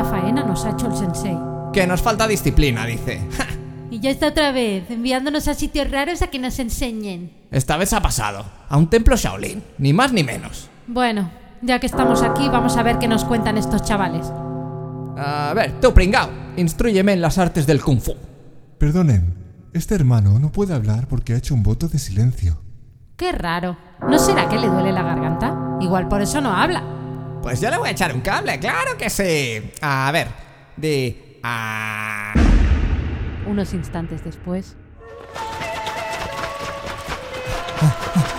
Vaya faena nos ha hecho el sensei. Que nos falta disciplina, dice. Y ya está otra vez, enviándonos a sitios raros a que nos enseñen. Esta vez ha pasado. A un templo Shaolin, ni más ni menos. Bueno, ya que estamos aquí, vamos a ver qué nos cuentan estos chavales. A ver, tú pringao, instruyeme en las artes del kung fu. Perdonen, este hermano no puede hablar porque ha hecho un voto de silencio. Qué raro. ¿No será que le duele la garganta? Igual por eso no habla. Pues yo le voy a echar un cable, claro que sí. A ver, de... Ah... Unos instantes después.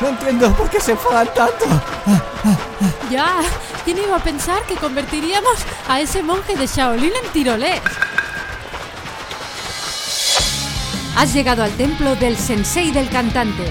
No entiendo por qué se enfadan tanto. Ya, ¿quién iba a pensar que convertiríamos a ese monje de Shaolin en tirolés? Has llegado al templo del sensei del cantante.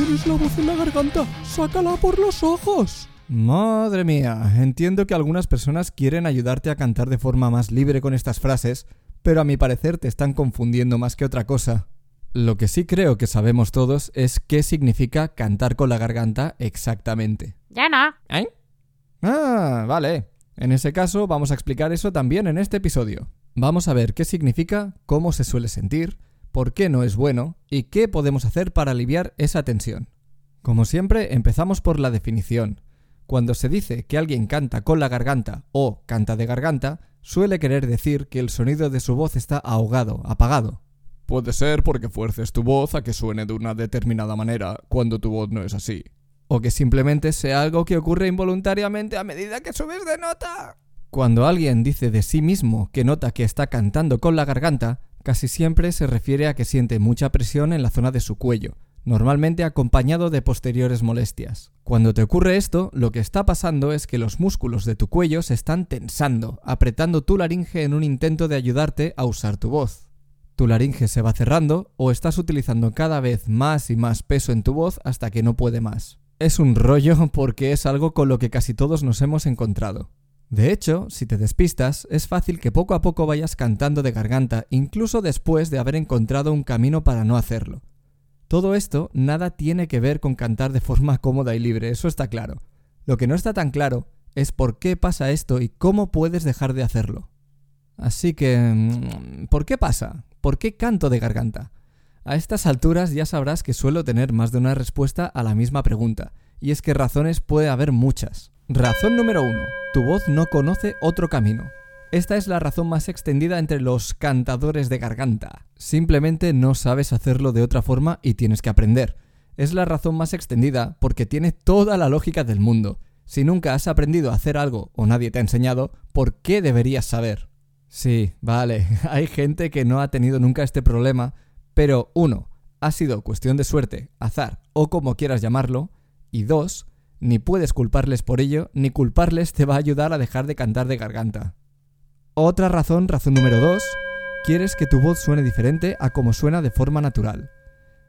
Tienes la voz en la garganta, sácala por los ojos. Madre mía, entiendo que algunas personas quieren ayudarte a cantar de forma más libre con estas frases, pero a mi parecer te están confundiendo más que otra cosa. Lo que sí creo que sabemos todos es qué significa cantar con la garganta exactamente. Ya no. ¿Eh? Ah, vale. En ese caso vamos a explicar eso también en este episodio. Vamos a ver qué significa, cómo se suele sentir, por qué no es bueno y qué podemos hacer para aliviar esa tensión. Como siempre, empezamos por la definición. Cuando se dice que alguien canta con la garganta o canta de garganta, suele querer decir que el sonido de su voz está ahogado, apagado. Puede ser porque fuerces tu voz a que suene de una determinada manera cuando tu voz no es así. O que simplemente sea algo que ocurre involuntariamente a medida que subes de nota. Cuando alguien dice de sí mismo que nota que está cantando con la garganta, casi siempre se refiere a que siente mucha presión en la zona de su cuello, normalmente acompañado de posteriores molestias. Cuando te ocurre esto, lo que está pasando es que los músculos de tu cuello se están tensando, apretando tu laringe en un intento de ayudarte a usar tu voz. Tu laringe se va cerrando o estás utilizando cada vez más y más peso en tu voz hasta que no puede más. Es un rollo porque es algo con lo que casi todos nos hemos encontrado. De hecho, si te despistas, es fácil que poco a poco vayas cantando de garganta, incluso después de haber encontrado un camino para no hacerlo. Todo esto nada tiene que ver con cantar de forma cómoda y libre, eso está claro. Lo que no está tan claro es por qué pasa esto y cómo puedes dejar de hacerlo. Así que... mm, ¿Por qué pasa? ¿Por qué canto de garganta? A estas alturas ya sabrás que suelo tener más de una respuesta a la misma pregunta, y es que razones puede haber muchas. Razón número uno. Tu voz no conoce otro camino. Esta es la razón más extendida entre los cantadores de garganta. Simplemente no sabes hacerlo de otra forma y tienes que aprender. Es la razón más extendida porque tiene toda la lógica del mundo. Si nunca has aprendido a hacer algo o nadie te ha enseñado, ¿por qué deberías saber? Sí, vale, hay gente que no ha tenido nunca este problema, pero uno, ha sido cuestión de suerte, azar o como quieras llamarlo, y dos, ni puedes culparles por ello, ni culparles te va a ayudar a dejar de cantar de garganta. Otra razón, razón número dos, quieres que tu voz suene diferente a como suena de forma natural.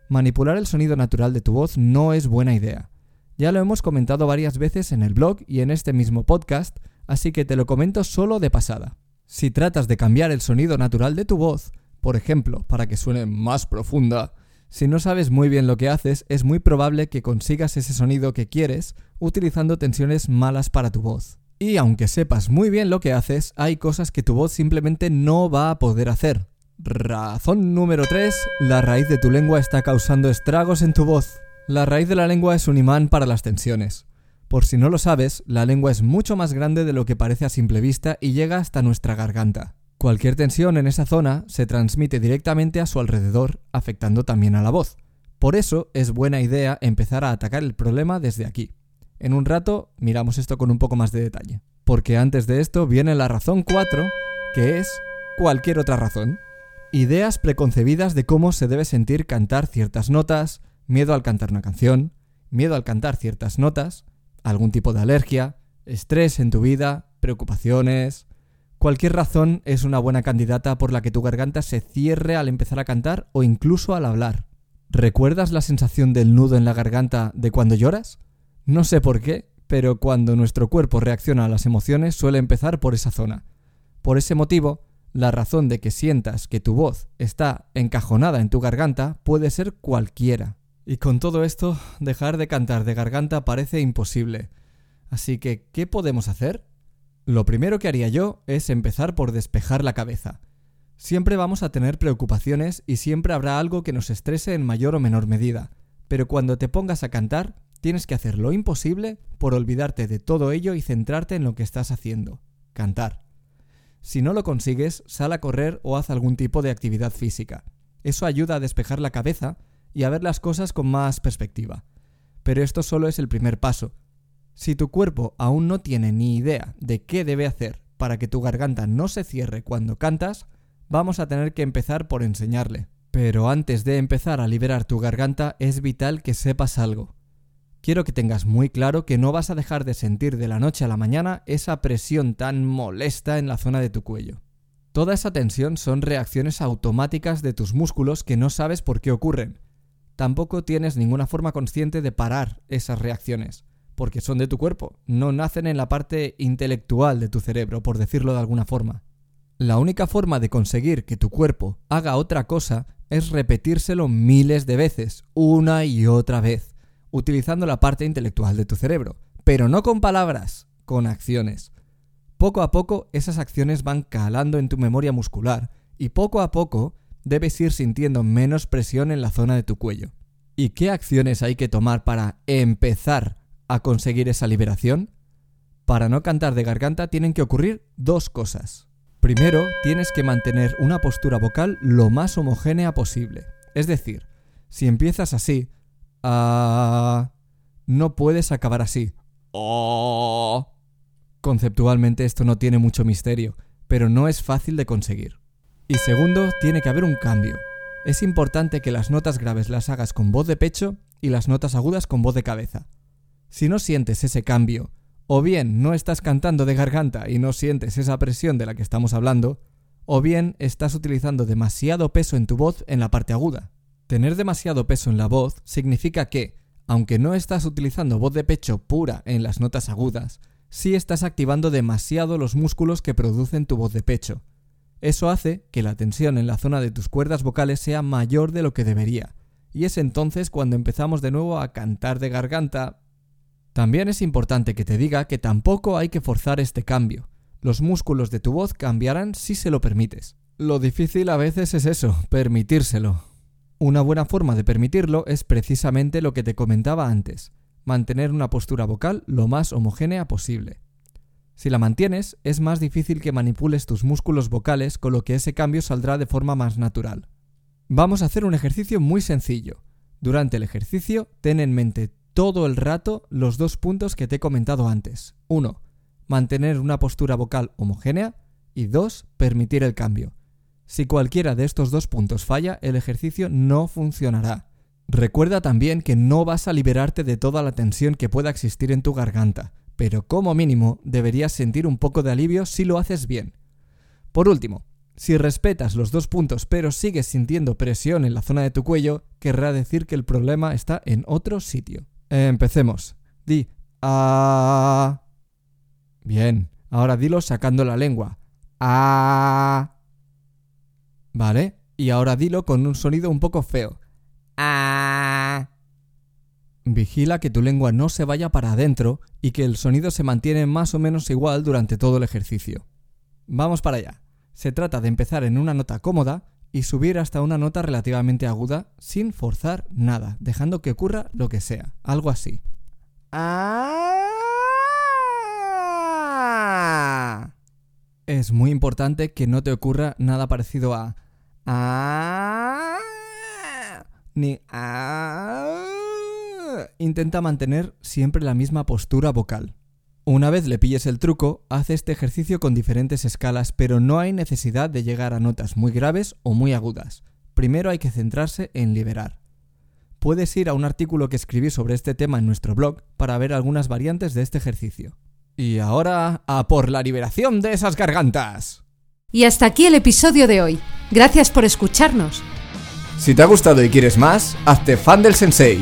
Manipular el sonido natural de tu voz no es buena idea. Ya lo hemos comentado varias veces en el blog y en este mismo podcast, así que te lo comento solo de pasada. Si tratas de cambiar el sonido natural de tu voz, por ejemplo, para que suene más profunda, si no sabes muy bien lo que haces, es muy probable que consigas ese sonido que quieres utilizando tensiones malas para tu voz. Y aunque sepas muy bien lo que haces, hay cosas que tu voz simplemente no va a poder hacer. Razón número 3. La raíz de tu lengua está causando estragos en tu voz. La raíz de la lengua es un imán para las tensiones. Por si no lo sabes, la lengua es mucho más grande de lo que parece a simple vista y llega hasta nuestra garganta. Cualquier tensión en esa zona se transmite directamente a su alrededor, afectando también a la voz. Por eso es buena idea empezar a atacar el problema desde aquí. En un rato miramos esto con un poco más de detalle. Porque antes de esto viene la razón 4, que es cualquier otra razón. Ideas preconcebidas de cómo se debe sentir cantar ciertas notas, miedo al cantar una canción, miedo al cantar ciertas notas, algún tipo de alergia, estrés en tu vida, preocupaciones, Cualquier razón es una buena candidata por la que tu garganta se cierre al empezar a cantar o incluso al hablar. ¿Recuerdas la sensación del nudo en la garganta de cuando lloras? No sé por qué, pero cuando nuestro cuerpo reacciona a las emociones suele empezar por esa zona. Por ese motivo, la razón de que sientas que tu voz está encajonada en tu garganta puede ser cualquiera. Y con todo esto, dejar de cantar de garganta parece imposible. Así que, ¿qué podemos hacer? Lo primero que haría yo es empezar por despejar la cabeza. Siempre vamos a tener preocupaciones y siempre habrá algo que nos estrese en mayor o menor medida, pero cuando te pongas a cantar, tienes que hacer lo imposible por olvidarte de todo ello y centrarte en lo que estás haciendo, cantar. Si no lo consigues, sal a correr o haz algún tipo de actividad física. Eso ayuda a despejar la cabeza y a ver las cosas con más perspectiva. Pero esto solo es el primer paso. Si tu cuerpo aún no tiene ni idea de qué debe hacer para que tu garganta no se cierre cuando cantas, vamos a tener que empezar por enseñarle. Pero antes de empezar a liberar tu garganta es vital que sepas algo quiero que tengas muy claro que no vas a dejar de sentir de la noche a la mañana esa presión tan molesta en la zona de tu cuello. Toda esa tensión son reacciones automáticas de tus músculos que no sabes por qué ocurren. Tampoco tienes ninguna forma consciente de parar esas reacciones, porque son de tu cuerpo, no nacen en la parte intelectual de tu cerebro, por decirlo de alguna forma. La única forma de conseguir que tu cuerpo haga otra cosa es repetírselo miles de veces, una y otra vez utilizando la parte intelectual de tu cerebro, pero no con palabras, con acciones. Poco a poco esas acciones van calando en tu memoria muscular y poco a poco debes ir sintiendo menos presión en la zona de tu cuello. ¿Y qué acciones hay que tomar para empezar a conseguir esa liberación? Para no cantar de garganta tienen que ocurrir dos cosas. Primero, tienes que mantener una postura vocal lo más homogénea posible. Es decir, si empiezas así, Ah, no puedes acabar así. Oh. Conceptualmente esto no tiene mucho misterio, pero no es fácil de conseguir. Y segundo, tiene que haber un cambio. Es importante que las notas graves las hagas con voz de pecho y las notas agudas con voz de cabeza. Si no sientes ese cambio, o bien no estás cantando de garganta y no sientes esa presión de la que estamos hablando, o bien estás utilizando demasiado peso en tu voz en la parte aguda. Tener demasiado peso en la voz significa que, aunque no estás utilizando voz de pecho pura en las notas agudas, sí estás activando demasiado los músculos que producen tu voz de pecho. Eso hace que la tensión en la zona de tus cuerdas vocales sea mayor de lo que debería, y es entonces cuando empezamos de nuevo a cantar de garganta. También es importante que te diga que tampoco hay que forzar este cambio. Los músculos de tu voz cambiarán si se lo permites. Lo difícil a veces es eso, permitírselo. Una buena forma de permitirlo es precisamente lo que te comentaba antes, mantener una postura vocal lo más homogénea posible. Si la mantienes, es más difícil que manipules tus músculos vocales, con lo que ese cambio saldrá de forma más natural. Vamos a hacer un ejercicio muy sencillo. Durante el ejercicio, ten en mente todo el rato los dos puntos que te he comentado antes. 1. Mantener una postura vocal homogénea y 2. Permitir el cambio. Si cualquiera de estos dos puntos falla, el ejercicio no funcionará. Recuerda también que no vas a liberarte de toda la tensión que pueda existir en tu garganta, pero como mínimo deberías sentir un poco de alivio si lo haces bien. Por último, si respetas los dos puntos pero sigues sintiendo presión en la zona de tu cuello, querrá decir que el problema está en otro sitio. Empecemos. Di a. Bien, ahora dilo sacando la lengua. A. ¿Vale? Y ahora dilo con un sonido un poco feo. Ah. Vigila que tu lengua no se vaya para adentro y que el sonido se mantiene más o menos igual durante todo el ejercicio. Vamos para allá. Se trata de empezar en una nota cómoda y subir hasta una nota relativamente aguda sin forzar nada, dejando que ocurra lo que sea, algo así. Ah. Es muy importante que no te ocurra nada parecido a Ah, ni ah. Intenta mantener siempre la misma postura vocal. Una vez le pilles el truco, haz este ejercicio con diferentes escalas, pero no hay necesidad de llegar a notas muy graves o muy agudas. Primero hay que centrarse en liberar. Puedes ir a un artículo que escribí sobre este tema en nuestro blog para ver algunas variantes de este ejercicio. Y ahora a por la liberación de esas gargantas. Y hasta aquí el episodio de hoy. Gracias por escucharnos. Si te ha gustado y quieres más, hazte fan del sensei.